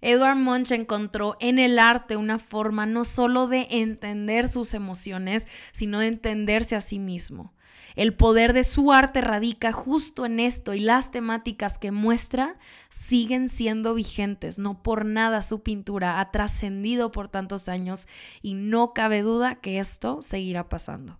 Edward Munch encontró en el arte una forma no solo de entender sus emociones, sino de entenderse a sí mismo. El poder de su arte radica justo en esto y las temáticas que muestra siguen siendo vigentes. No por nada su pintura ha trascendido por tantos años y no cabe duda que esto seguirá pasando.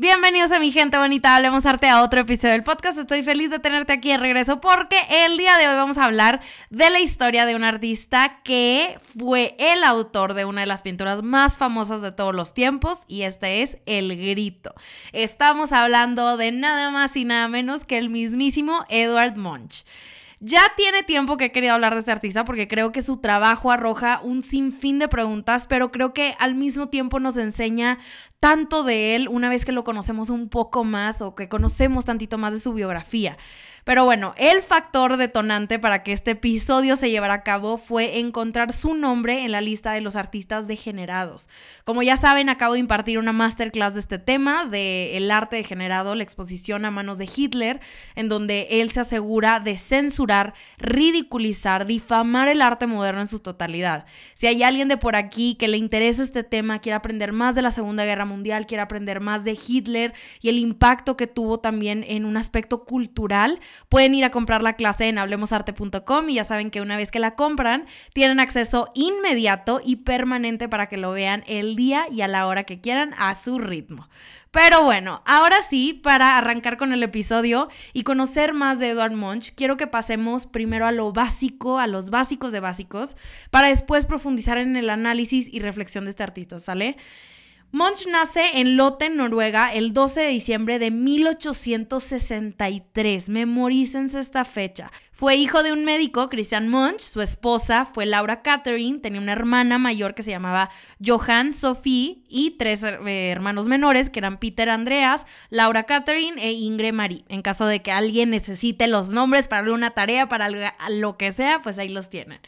Bienvenidos a mi gente bonita, hablemos arte a otro episodio del podcast. Estoy feliz de tenerte aquí de regreso porque el día de hoy vamos a hablar de la historia de un artista que fue el autor de una de las pinturas más famosas de todos los tiempos y este es El Grito. Estamos hablando de nada más y nada menos que el mismísimo Edward Munch. Ya tiene tiempo que he querido hablar de este artista porque creo que su trabajo arroja un sinfín de preguntas, pero creo que al mismo tiempo nos enseña tanto de él una vez que lo conocemos un poco más o que conocemos tantito más de su biografía. Pero bueno, el factor detonante para que este episodio se llevara a cabo fue encontrar su nombre en la lista de los artistas degenerados. Como ya saben, acabo de impartir una masterclass de este tema, de el arte degenerado, la exposición a manos de Hitler, en donde él se asegura de censurar, ridiculizar, difamar el arte moderno en su totalidad. Si hay alguien de por aquí que le interesa este tema, quiere aprender más de la Segunda Guerra Mundial, quiere aprender más de Hitler y el impacto que tuvo también en un aspecto cultural, pueden ir a comprar la clase en hablemosarte.com y ya saben que una vez que la compran, tienen acceso inmediato y permanente para que lo vean el día y a la hora que quieran a su ritmo. Pero bueno, ahora sí, para arrancar con el episodio y conocer más de Edward Munch, quiero que pasemos primero a lo básico, a los básicos de básicos, para después profundizar en el análisis y reflexión de este artista, ¿sale? Munch nace en Lotte, Noruega, el 12 de diciembre de 1863. Memorícense esta fecha. Fue hijo de un médico, Christian Munch. Su esposa fue Laura Catherine. Tenía una hermana mayor que se llamaba Johann Sophie y tres eh, hermanos menores que eran Peter Andreas, Laura Catherine e Ingrid Marie. En caso de que alguien necesite los nombres para una tarea, para lo que sea, pues ahí los tienen.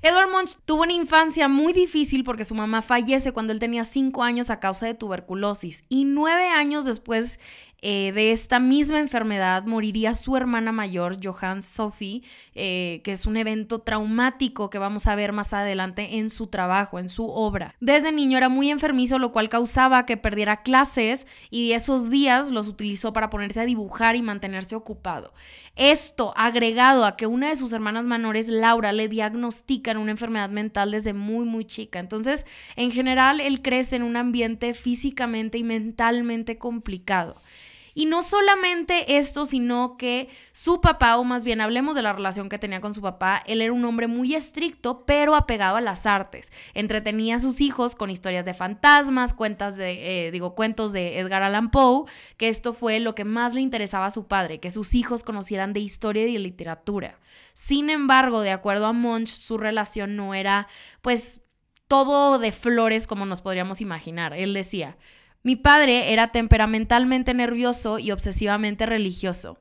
Edward Munch tuvo una infancia muy difícil porque su mamá fallece cuando él tenía 5 años a causa de tuberculosis y nueve años después eh, de esta misma enfermedad moriría su hermana mayor, Johann Sophie, eh, que es un evento traumático que vamos a ver más adelante en su trabajo, en su obra. Desde niño era muy enfermizo, lo cual causaba que perdiera clases y esos días los utilizó para ponerse a dibujar y mantenerse ocupado. Esto, agregado a que una de sus hermanas menores, Laura, le diagnostican una enfermedad mental desde muy, muy chica. Entonces, en general, él crece en un ambiente físicamente y mentalmente complicado. Y no solamente esto, sino que su papá, o más bien hablemos de la relación que tenía con su papá, él era un hombre muy estricto, pero apegado a las artes. Entretenía a sus hijos con historias de fantasmas, cuentas de, eh, digo, cuentos de Edgar Allan Poe, que esto fue lo que más le interesaba a su padre, que sus hijos conocieran de historia y literatura. Sin embargo, de acuerdo a Munch, su relación no era, pues, todo de flores como nos podríamos imaginar. Él decía, mi padre era temperamentalmente nervioso y obsesivamente religioso,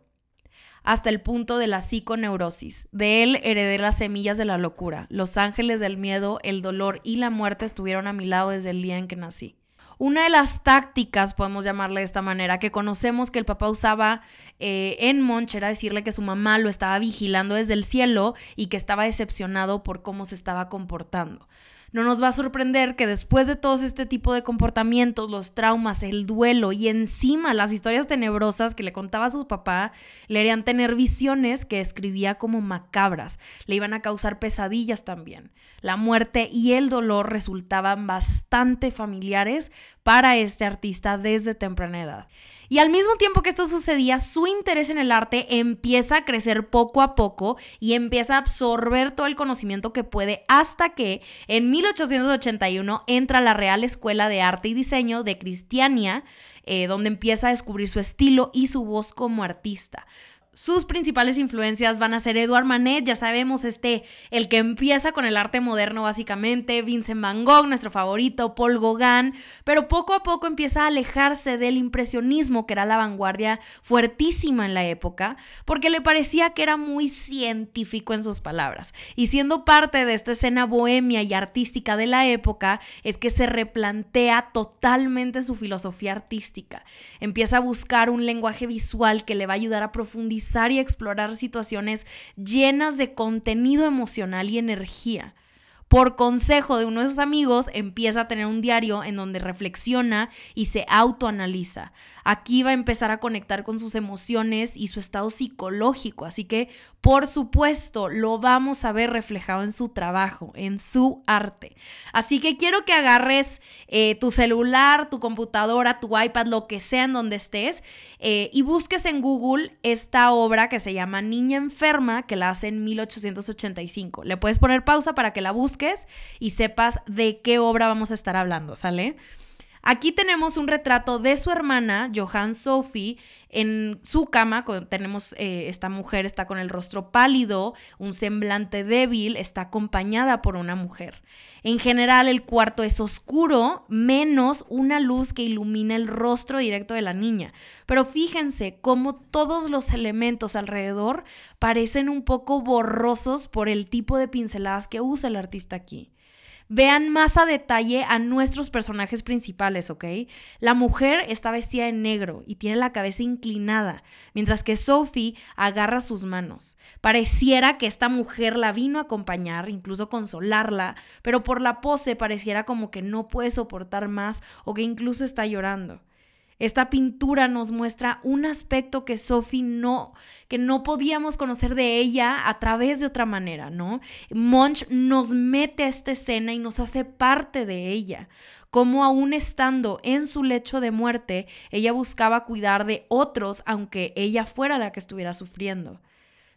hasta el punto de la psiconeurosis. De él heredé las semillas de la locura. Los ángeles del miedo, el dolor y la muerte estuvieron a mi lado desde el día en que nací. Una de las tácticas, podemos llamarle de esta manera, que conocemos que el papá usaba eh, en Monch era decirle que su mamá lo estaba vigilando desde el cielo y que estaba decepcionado por cómo se estaba comportando no nos va a sorprender que después de todo este tipo de comportamientos, los traumas, el duelo y encima las historias tenebrosas que le contaba su papá, le harían tener visiones que escribía como macabras, le iban a causar pesadillas también. La muerte y el dolor resultaban bastante familiares para este artista desde temprana edad. Y al mismo tiempo que esto sucedía, su interés en el arte empieza a crecer poco a poco y empieza a absorber todo el conocimiento que puede hasta que en 1881 entra a la Real Escuela de Arte y Diseño de Cristiania, eh, donde empieza a descubrir su estilo y su voz como artista. Sus principales influencias van a ser Edouard Manet, ya sabemos, este, el que empieza con el arte moderno básicamente, Vincent Van Gogh, nuestro favorito, Paul Gauguin, pero poco a poco empieza a alejarse del impresionismo, que era la vanguardia fuertísima en la época, porque le parecía que era muy científico en sus palabras. Y siendo parte de esta escena bohemia y artística de la época, es que se replantea totalmente su filosofía artística. Empieza a buscar un lenguaje visual que le va a ayudar a profundizar y explorar situaciones llenas de contenido emocional y energía por consejo de uno de sus amigos, empieza a tener un diario en donde reflexiona y se autoanaliza. Aquí va a empezar a conectar con sus emociones y su estado psicológico. Así que, por supuesto, lo vamos a ver reflejado en su trabajo, en su arte. Así que quiero que agarres eh, tu celular, tu computadora, tu iPad, lo que sea en donde estés, eh, y busques en Google esta obra que se llama Niña Enferma, que la hace en 1885. Le puedes poner pausa para que la busques y sepas de qué obra vamos a estar hablando, ¿sale? Aquí tenemos un retrato de su hermana, Johann Sophie, en su cama. Tenemos eh, esta mujer, está con el rostro pálido, un semblante débil, está acompañada por una mujer. En general, el cuarto es oscuro, menos una luz que ilumina el rostro directo de la niña. Pero fíjense cómo todos los elementos alrededor parecen un poco borrosos por el tipo de pinceladas que usa el artista aquí. Vean más a detalle a nuestros personajes principales, ¿ok? La mujer está vestida en negro y tiene la cabeza inclinada, mientras que Sophie agarra sus manos. Pareciera que esta mujer la vino a acompañar, incluso consolarla, pero por la pose pareciera como que no puede soportar más o que incluso está llorando. Esta pintura nos muestra un aspecto que Sophie no, que no podíamos conocer de ella a través de otra manera, ¿no? Munch nos mete a esta escena y nos hace parte de ella. Como aún estando en su lecho de muerte, ella buscaba cuidar de otros aunque ella fuera la que estuviera sufriendo.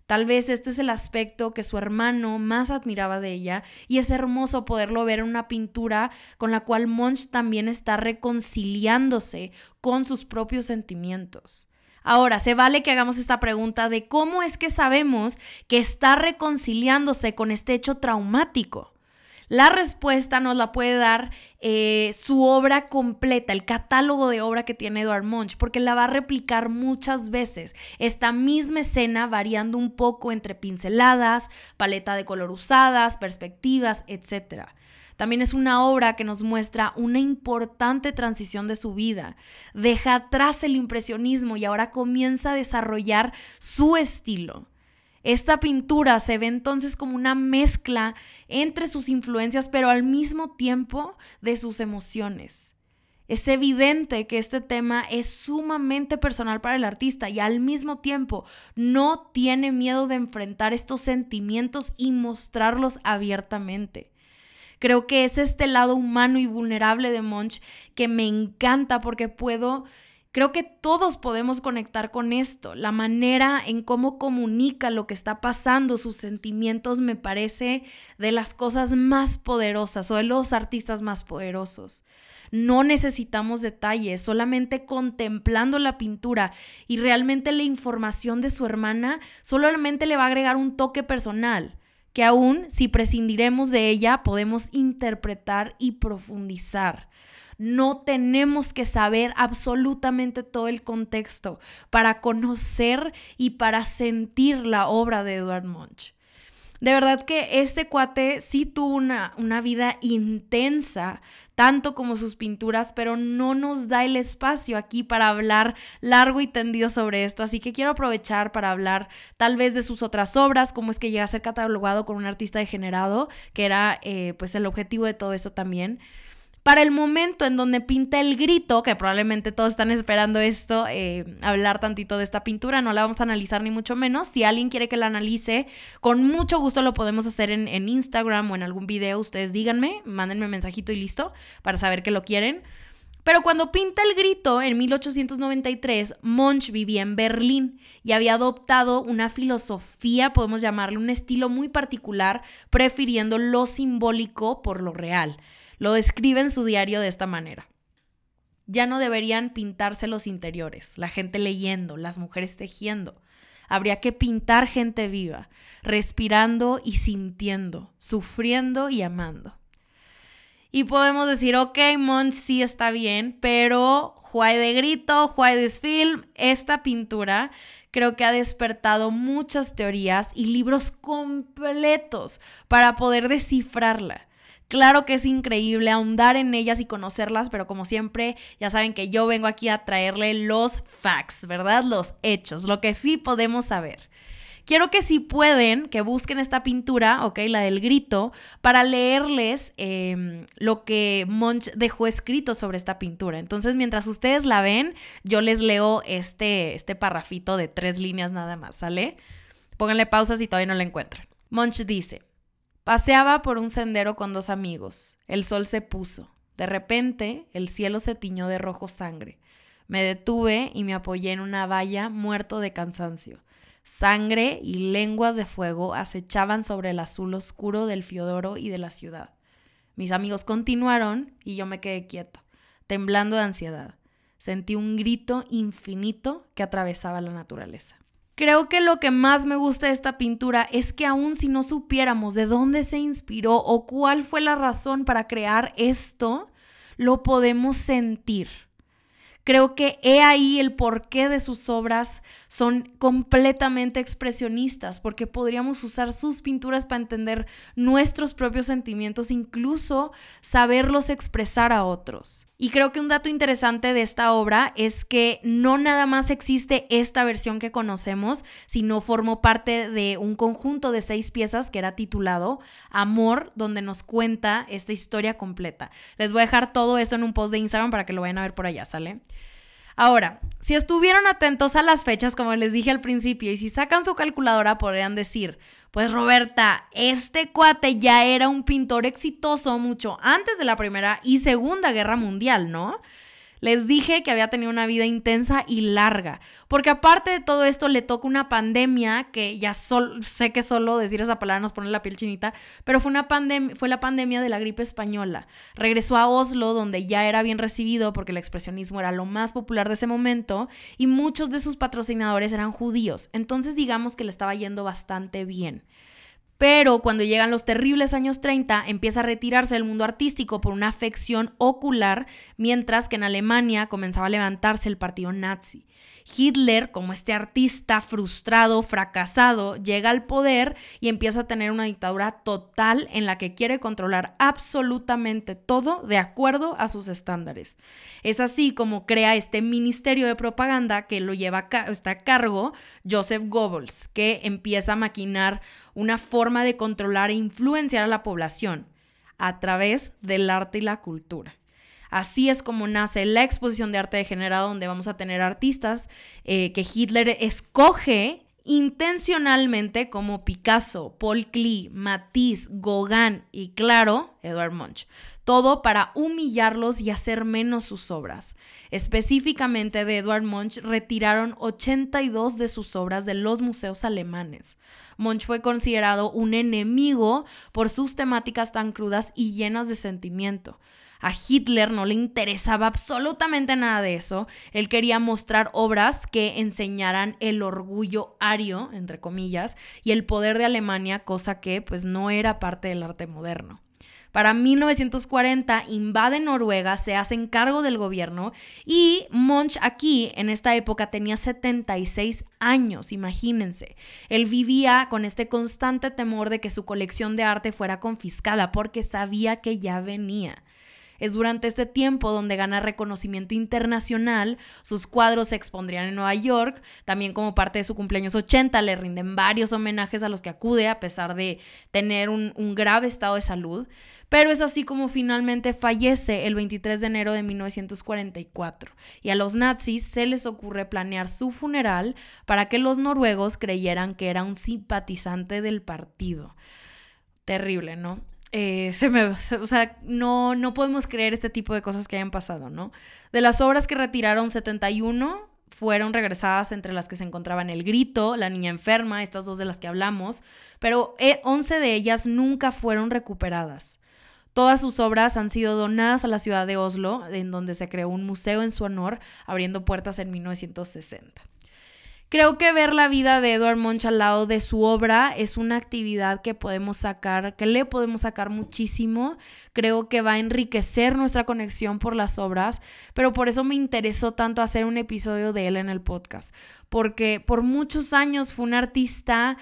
Tal vez este es el aspecto que su hermano más admiraba de ella y es hermoso poderlo ver en una pintura con la cual Munch también está reconciliándose con sus propios sentimientos. Ahora, se vale que hagamos esta pregunta de cómo es que sabemos que está reconciliándose con este hecho traumático. La respuesta nos la puede dar eh, su obra completa, el catálogo de obra que tiene Edward Munch, porque la va a replicar muchas veces. Esta misma escena variando un poco entre pinceladas, paleta de color usadas, perspectivas, etc. También es una obra que nos muestra una importante transición de su vida. Deja atrás el impresionismo y ahora comienza a desarrollar su estilo. Esta pintura se ve entonces como una mezcla entre sus influencias, pero al mismo tiempo de sus emociones. Es evidente que este tema es sumamente personal para el artista y al mismo tiempo no tiene miedo de enfrentar estos sentimientos y mostrarlos abiertamente. Creo que es este lado humano y vulnerable de Munch que me encanta porque puedo Creo que todos podemos conectar con esto. La manera en cómo comunica lo que está pasando, sus sentimientos, me parece de las cosas más poderosas o de los artistas más poderosos. No necesitamos detalles, solamente contemplando la pintura y realmente la información de su hermana solamente le va a agregar un toque personal que aún si prescindiremos de ella podemos interpretar y profundizar. No tenemos que saber absolutamente todo el contexto para conocer y para sentir la obra de Edward Munch. De verdad que este cuate sí tuvo una, una, vida intensa, tanto como sus pinturas, pero no nos da el espacio aquí para hablar largo y tendido sobre esto. Así que quiero aprovechar para hablar tal vez de sus otras obras, cómo es que llega a ser catalogado con un artista degenerado, que era eh, pues el objetivo de todo eso también para el momento en donde pinta el grito, que probablemente todos están esperando esto, eh, hablar tantito de esta pintura, no la vamos a analizar ni mucho menos. Si alguien quiere que la analice, con mucho gusto lo podemos hacer en, Instagram o en algún video, ustedes díganme, mándenme un mensajito y listo, para saber que lo quieren. Pero cuando pinta el grito en 1893, Munch vivía en Berlín y había adoptado una filosofía, podemos llamarle un estilo muy particular, prefiriendo lo simbólico por lo real. Lo describe en su diario de esta manera. Ya no deberían pintarse los interiores, la gente leyendo, las mujeres tejiendo. habría que pintar gente viva, respirando y sintiendo, sufriendo y amando. Y podemos decir, ok, Munch sí está bien, pero Juay de Grito, Juay de Film, esta pintura creo que ha despertado muchas teorías y libros completos para poder descifrarla. Claro que es increíble ahondar en ellas y conocerlas, pero como siempre, ya saben que yo vengo aquí a traerle los facts, ¿verdad? Los hechos, lo que sí podemos saber. Quiero que si pueden, que busquen esta pintura, ok, la del grito, para leerles em, lo que Munch dejó escrito sobre esta pintura. Entonces, mientras ustedes la ven, yo les leo este, este parrafito de tres líneas nada más, ¿sale? Pónganle pausa si todavía no la encuentran. Munch dice, paseaba por un sendero con dos amigos. El sol se puso. De repente, el cielo se tiñó de rojo sangre. Me detuve y me apoyé en una valla muerto de cansancio. Sangre y lenguas de fuego acechaban sobre el azul oscuro del Fiodoro y de la ciudad. Mis amigos continuaron y yo me quedé quieto, temblando de ansiedad. Sentí un grito infinito que atravesaba la naturaleza. Creo que lo que más me gusta de esta pintura es que aun si no supiéramos de dónde se inspiró o cuál fue la razón para crear esto, lo podemos sentir Creo que he ahí el porqué de sus obras son completamente expresionistas, porque podríamos usar sus pinturas para entender nuestros propios sentimientos, incluso saberlos expresar a otros. Y creo que un dato interesante de esta obra es que no nada más existe esta versión que conocemos, sino formó parte de un conjunto de seis piezas que era titulado Amor, donde nos cuenta esta historia completa. Les voy a dejar todo esto en un post de Instagram para que lo vayan a ver por allá, ¿sale? Ahora, si estuvieron atentos a las fechas, como les dije al principio, y si sacan su calculadora, podrían decir, pues Roberta, este cuate ya era un pintor exitoso mucho antes de la Primera y Segunda Guerra Mundial, ¿no? Les dije que había tenido una vida intensa y larga, porque aparte de todo esto le toca una pandemia que ya sé que solo decir esa palabra nos pone la piel chinita, pero fue una fue la pandemia de la gripe española. Regresó a Oslo donde ya era bien recibido porque el expresionismo era lo más popular de ese momento y muchos de sus patrocinadores eran judíos. Entonces digamos que le estaba yendo bastante bien. Pero cuando llegan los terribles años 30, empieza a retirarse del mundo artístico por una afección ocular, mientras que en Alemania comenzaba a levantarse el partido nazi. Hitler, como este artista frustrado, fracasado, llega al poder y empieza a tener una dictadura total en la que quiere controlar absolutamente todo de acuerdo a sus estándares. Es así como crea este ministerio de propaganda que lo lleva a, está a cargo Joseph Goebbels, que empieza a maquinar una forma de controlar e influenciar a la población a través del arte y la cultura. Así es como nace la exposición de arte degenerado, donde vamos a tener artistas eh, que Hitler escoge intencionalmente como Picasso, Paul Klee, Matisse, Gauguin y claro, Edward Munch. Todo para humillarlos y hacer menos sus obras. Específicamente de Edward Munch retiraron 82 de sus obras de los museos alemanes. Munch fue considerado un enemigo por sus temáticas tan crudas y llenas de sentimiento. A Hitler no le interesaba absolutamente nada de eso. Él quería mostrar obras que enseñaran el orgullo ario, entre comillas, y el poder de Alemania, cosa que pues no era parte del arte moderno. Para 1940 invade Noruega, se hacen cargo del gobierno y Munch aquí en esta época tenía 76 años, imagínense. Él vivía con este constante temor de que su colección de arte fuera confiscada porque sabía que ya venía. Es durante este tiempo donde gana reconocimiento internacional, sus cuadros se expondrían en Nueva York, también como parte de su cumpleaños 80 le rinden varios homenajes a los que acude a pesar de tener un, grave estado de salud, pero es así como finalmente fallece el 23 de enero de 1944 y a los nazis se les ocurre planear su funeral para que los noruegos creyeran que era un simpatizante del partido. Terrible, ¿no? Eh, se me, o sea, no, no podemos creer este tipo de cosas que hayan pasado, ¿no? De las obras que retiraron 71 fueron regresadas entre las que se encontraban El Grito, La Niña Enferma, estas dos de las que hablamos, pero 11 eh, de ellas nunca fueron recuperadas. Todas sus obras han sido donadas a la ciudad de Oslo, en donde se creó un museo en su honor, abriendo puertas en 1960. Creo que ver la vida de Edward Munch al lado de su obra es una actividad que podemos sacar, que le podemos sacar muchísimo. Creo que va a enriquecer nuestra conexión por las obras, pero por eso me interesó tanto hacer un episodio de él en el podcast, porque por muchos años fue un artista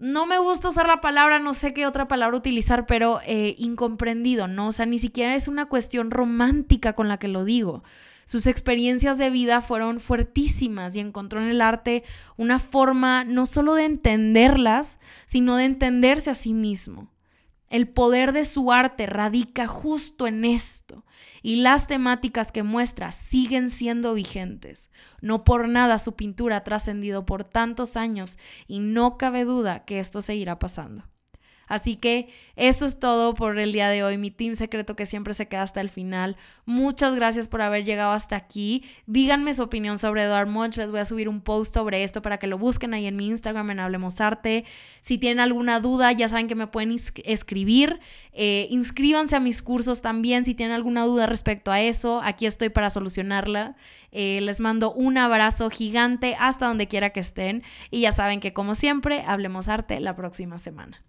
no me gusta usar la palabra, no sé qué otra palabra utilizar, pero eh, incomprendido, ¿no? O sea, ni siquiera es una cuestión romántica con la que lo digo. Sus experiencias de vida fueron fuertísimas y encontró en el arte una forma no solo de entenderlas, sino de entenderse a sí mismo. El poder de su arte radica justo en esto y las temáticas que muestra siguen siendo vigentes. No por nada su pintura ha trascendido por tantos años y no cabe duda que esto seguirá pasando. Así que eso es todo por el día de hoy, mi team secreto que siempre se queda hasta el final. Muchas gracias por haber llegado hasta aquí. Díganme su opinión sobre Eduard Munch. Les voy a subir un post sobre esto para que lo busquen ahí en mi Instagram en Hablemos Arte. Si tienen alguna duda, ya saben que me pueden escribir. Eh, inscríbanse a mis cursos también si tienen alguna duda respecto a eso. Aquí estoy para solucionarla. Eh, les mando un abrazo gigante hasta donde quiera que estén. Y ya saben que como siempre, Hablemos Arte la próxima semana.